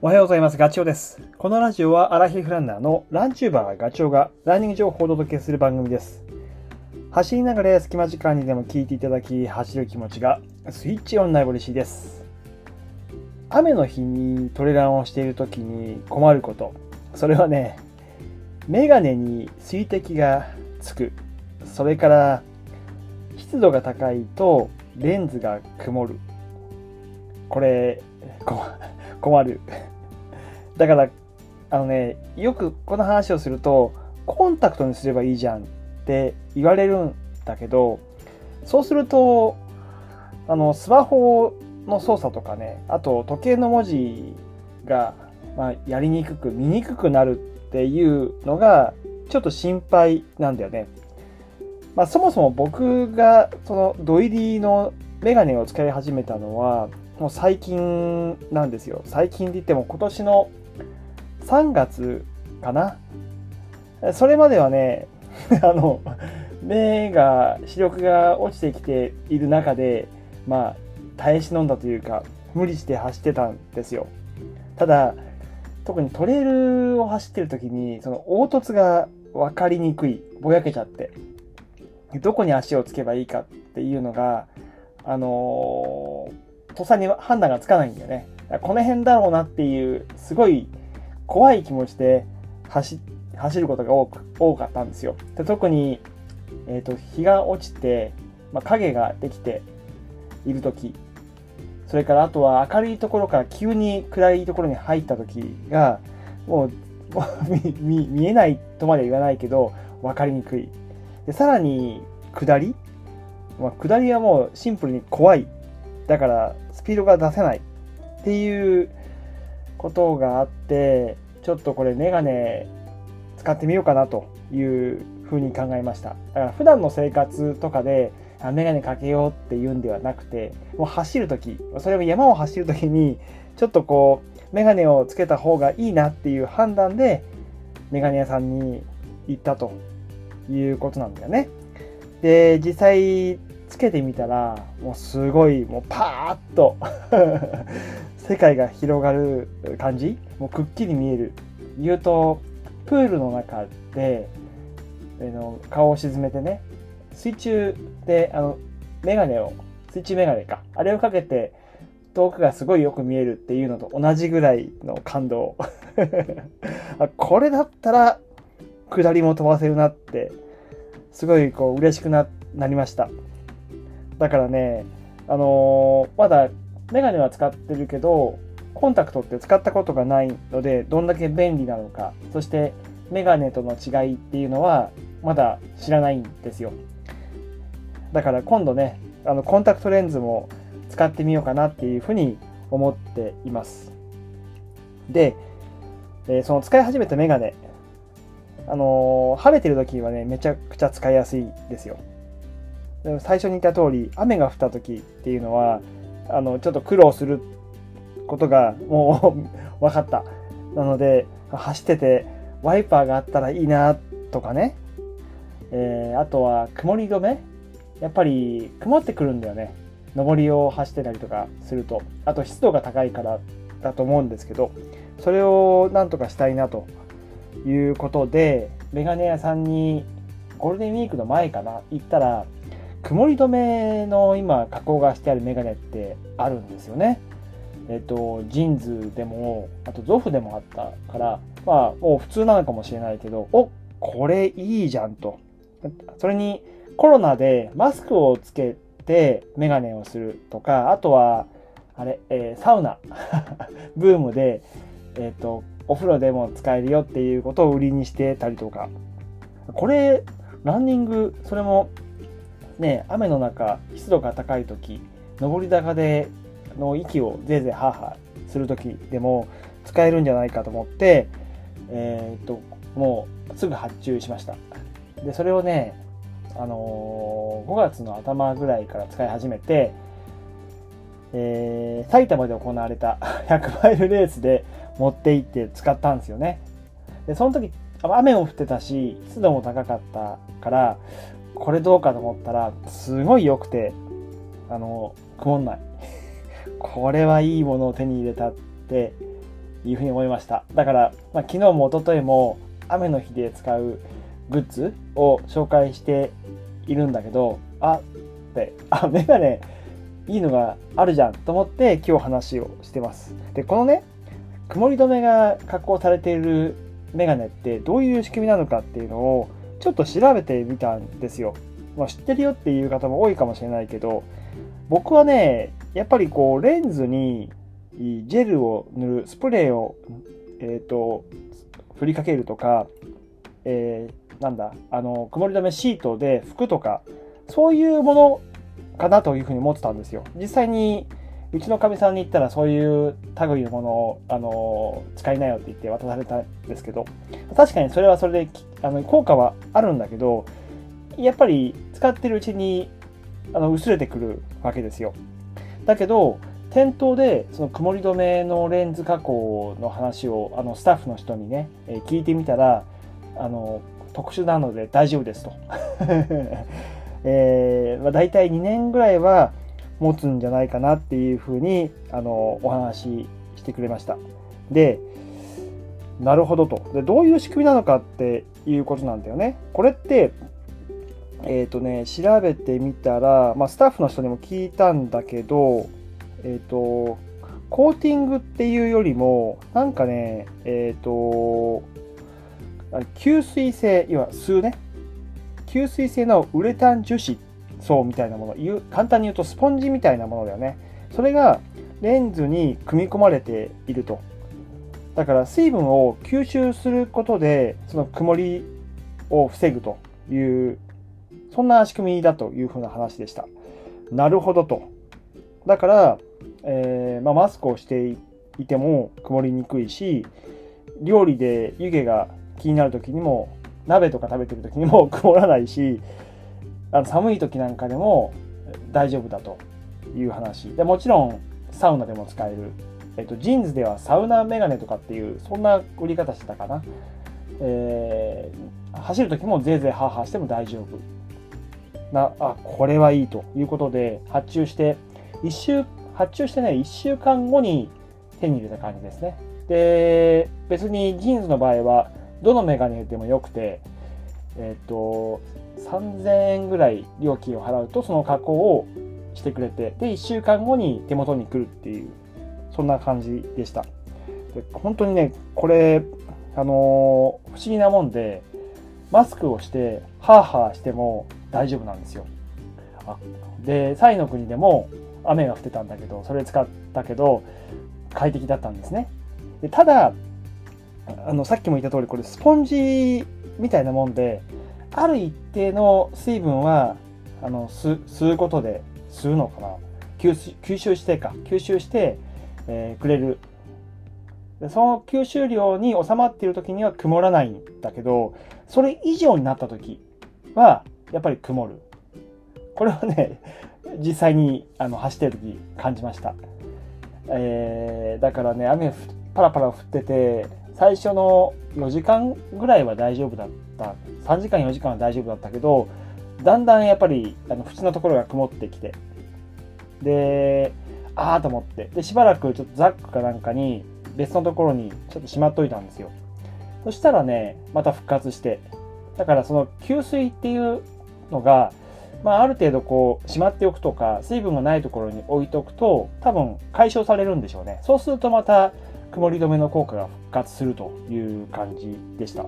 おはようございます。ガチョウです。このラジオはアラヒフランナーのランチューバーガチョウがランニング情報をお届けする番組です。走りながら隙間時間にでも聞いていただき、走る気持ちがスイッチオンになる嬉しいです。雨の日にトレランをしている時に困ること。それはね、メガネに水滴がつく。それから湿度が高いとレンズが曇る。これ、困る。だから、あのね、よくこの話をすると、コンタクトにすればいいじゃんって言われるんだけど、そうすると、あの、スマホの操作とかね、あと時計の文字が、まあ、やりにくく、見にくくなるっていうのが、ちょっと心配なんだよね。まあ、そもそも僕が、その、土入りのメガネを使い始めたのは、もう最近なんですよ。最近って言っても今年の3月かな？それまではね、あの、目が、視力が落ちてきている中で、まあ、耐え忍んだというか、無理して走ってたんですよ。ただ、特にトレイルを走ってる時に、その凹凸が分かりにくい、ぼやけちゃって、どこに足をつけばいいかっていうのが、あのー、とっさに判断がつかないんだよね。この辺だろうなっていう、すごい怖い気持ちで走走ることが多く多かったんですよ。で特に、えーと、日が落ちて、まあ、影ができている時それからあとは明るいところから急に暗いところに入った時がもう 見見えないとまで言わないけど分かりにくい。でさらに下り、まあ、下りはもうシンプルに怖い。だからスピードが出せないっていうことがあってちょっとこれメガネ使ってみようかなというふうに考えました。だから普段の生活とかであメガネかけようっていうんではなくてもう走る時それも山を走る時にちょっとこうメガネをつけた方がいいなっていう判断でメガネ屋さんに行ったということなんだよね。で実際つけてみたらもうすごいもうパーッと世界が広がる感じ？もうくっきり見える。言うとプールの中であの顔を沈めてね水中であのメガネを水中メガネか。あれをかけて遠くがすごいよく見えるっていうのと同じぐらいの感動。これだったら下りも飛ばせるなってすごいこう嬉しくななりました。だからね、あのー、まだメガネは使ってるけど、コンタクトって使ったことがないので、どんだけ便利なのか、そしてメガネとの違いっていうのは、まだ知らないんですよ。だから今度ね、あの、コンタクトレンズも使ってみようかなっていうふうに思っています。で、え、その使い始めたメガネ、あのー、晴れてる時はね、めちゃくちゃ使いやすいですよ。最初に言った通り雨が降った時っていうのはあのちょっと苦労することがもう分かった。なので走っててワイパーがあったらいいなとかね、えー、あとは曇り止め。やっぱり曇ってくるんだよね。上りを走ってたりとかすると。あと湿度が高いからだと思うんですけどそれをなんとかしたいなということでメガネ屋さんにゴールデンウィークの前かな行ったら曇り止めの今加工がしてあるメガネってあるんですよね。えっと、ジーンズでも、あとゾフでもあったから、まあもう普通なのかもしれないけど、おこれいいじゃんと。それにコロナでマスクをつけてメガネをするとか、あとは、あれ、えー、サウナ ブームで、えっと、お風呂でも使えるよっていうことを売りにしてたりとか。これ、ランニング、それもね、雨の中、湿度が高い時、上り坂での息をぜいぜいハーハーする時でも使えるんじゃないかと思って、えー、っと、もうすぐ発注しました。で、それをね、あのー、5月の頭ぐらいから使い始めて、えー、埼玉で行われた 100マイルレースで持って行って使ったんですよね。で、その時、雨も降ってたし、湿度も高かったから、これどうかと思ったら、すごい良くて、あの、曇んない。これはいいものを手に入れたっていうふうに思いました。だから、まあ、昨日も一昨日も雨の日で使うグッズを紹介しているんだけど、あって、あ、メガネいいのがあるじゃんと思って今日話をしてます。で、このね、曇り止めが加工されているメガネってどういう仕組みなのかっていうのをちょっと調べてみたんですよ。まあ、知ってるよっていう方も多いかもしれないけど、僕はね、やっぱりこうレンズにジェルを塗る、スプレーを、えっ、ー、と、振りかけるとか、えー、なんだ、あの、曇り止めシートで服とか、そういうものかなというふうに思ってたんですよ。実際に、うちのかみさんに言ったらそういう類のものを、あの、使いなよって言って渡されたんですけど、確かにそれはそれで、あの、効果はあるんだけど、やっぱり使ってるうちに、あの、薄れてくるわけですよ。だけど、店頭でその曇り止めのレンズ加工の話をあのスタッフの人にね、えー、聞いてみたらあの特殊なので大丈夫ですと、えーまあ、大体2年ぐらいは持つんじゃないかなっていうふうにあのお話ししてくれました。でなるほどと。でどういう仕組みなのかっていうことなんだよねこれってえっ、ー、とね調べてみたら、まあ、スタッフの人にも聞いたんだけどえっ、ー、と、コーティングっていうよりも、なんかね、えっ、ー、と、吸水性、要は吸うね、吸水性のウレタン樹脂層みたいなもの、簡単に言うとスポンジみたいなものだよね。それがレンズに組み込まれていると。だから水分を吸収することで、その曇りを防ぐという、そんな仕組みだというふうな話でした。なるほどと。だから、えー、まあ、マスクをしていても曇りにくいし料理で湯気が気になる時にも鍋とか食べてる時にも 曇らないしあの寒い時なんかでも大丈夫だという話でもちろんサウナでも使える、えっと、 JINSではサウナメガネとかっていうそんな売り方してたかな、えー、走る時もぜいぜいハーハーしても大丈夫なあこれはいいということで発注して1週発注してね、1週間後に手に入れた感じですね。で、別に JINSの場合は、どのメガネでもよくて、えっ、ー、と、3000円ぐらい料金を払うと、その加工をしてくれて、で、1週間後に手元に来るっていう、そんな感じでした。で本当にね、これ、あのー、不思議なもんで、マスクをして、ハーハーしても大丈夫なんですよ。で、サイの国でも、雨が降ってたんだけど、それ使ったけど、快適だったんですね。でただ、あの、さっきも言った通り、これスポンジみたいなもんで、ある一定の水分は、あの、吸うことで、吸うのかな吸吸収してか、吸収して、えー、くれる。でその吸収量に収まっている時には曇らないんだけど、それ以上になった時は、やっぱり曇る。これはね、実際にあの走ってる時感じました。えー、だからね、雨パラパラ降ってて、最初の4時間ぐらいは大丈夫だった。3時間4時間は大丈夫だったけど、だんだんやっぱりあの縁のところが曇ってきて、で、ああと思って、で、しばらくちょっとザックかなんかに別のところにちょっとしまっといたんですよ。そしたらね、また復活して、だからその給水っていうのが、まあ、ある程度こう、しまっておくとか、水分がないところに置いておくと、多分解消されるんでしょうね。そうするとまた、曇り止めの効果が復活するという感じでした。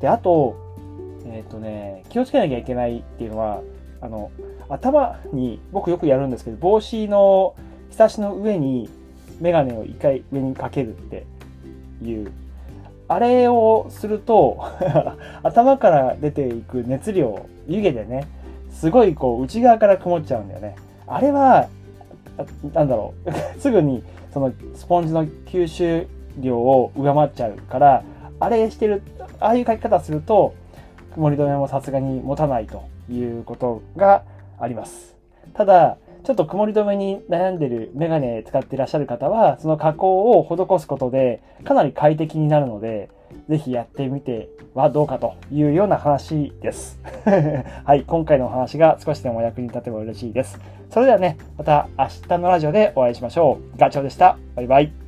で、あと、えっ、ー、とね、気をつけなきゃいけないっていうのは、あの、頭に、僕よくやるんですけど、帽子のひさしの上にメガネを一回上にかけるっていう。あれをすると 頭から出ていく熱量、湯気でね、すごいこう内側から曇っちゃうんだよね。あれは、なんだろう、すぐにそのスポンジの吸収量を上回っちゃうから、あれしてる、ああいう書き方すると、曇り止めもさすがに持たないということがあります。ただ、ちょっと曇り止めに悩んでるメガネ使ってらっしゃる方は、その加工を施すことでかなり快適になるので、ぜひやってみてはどうかというような話です。はい、今回のお話が少しでもお役に立てば嬉しいです。それではね、また明日のラジオでお会いしましょう。ガチョウでした。バイバイ。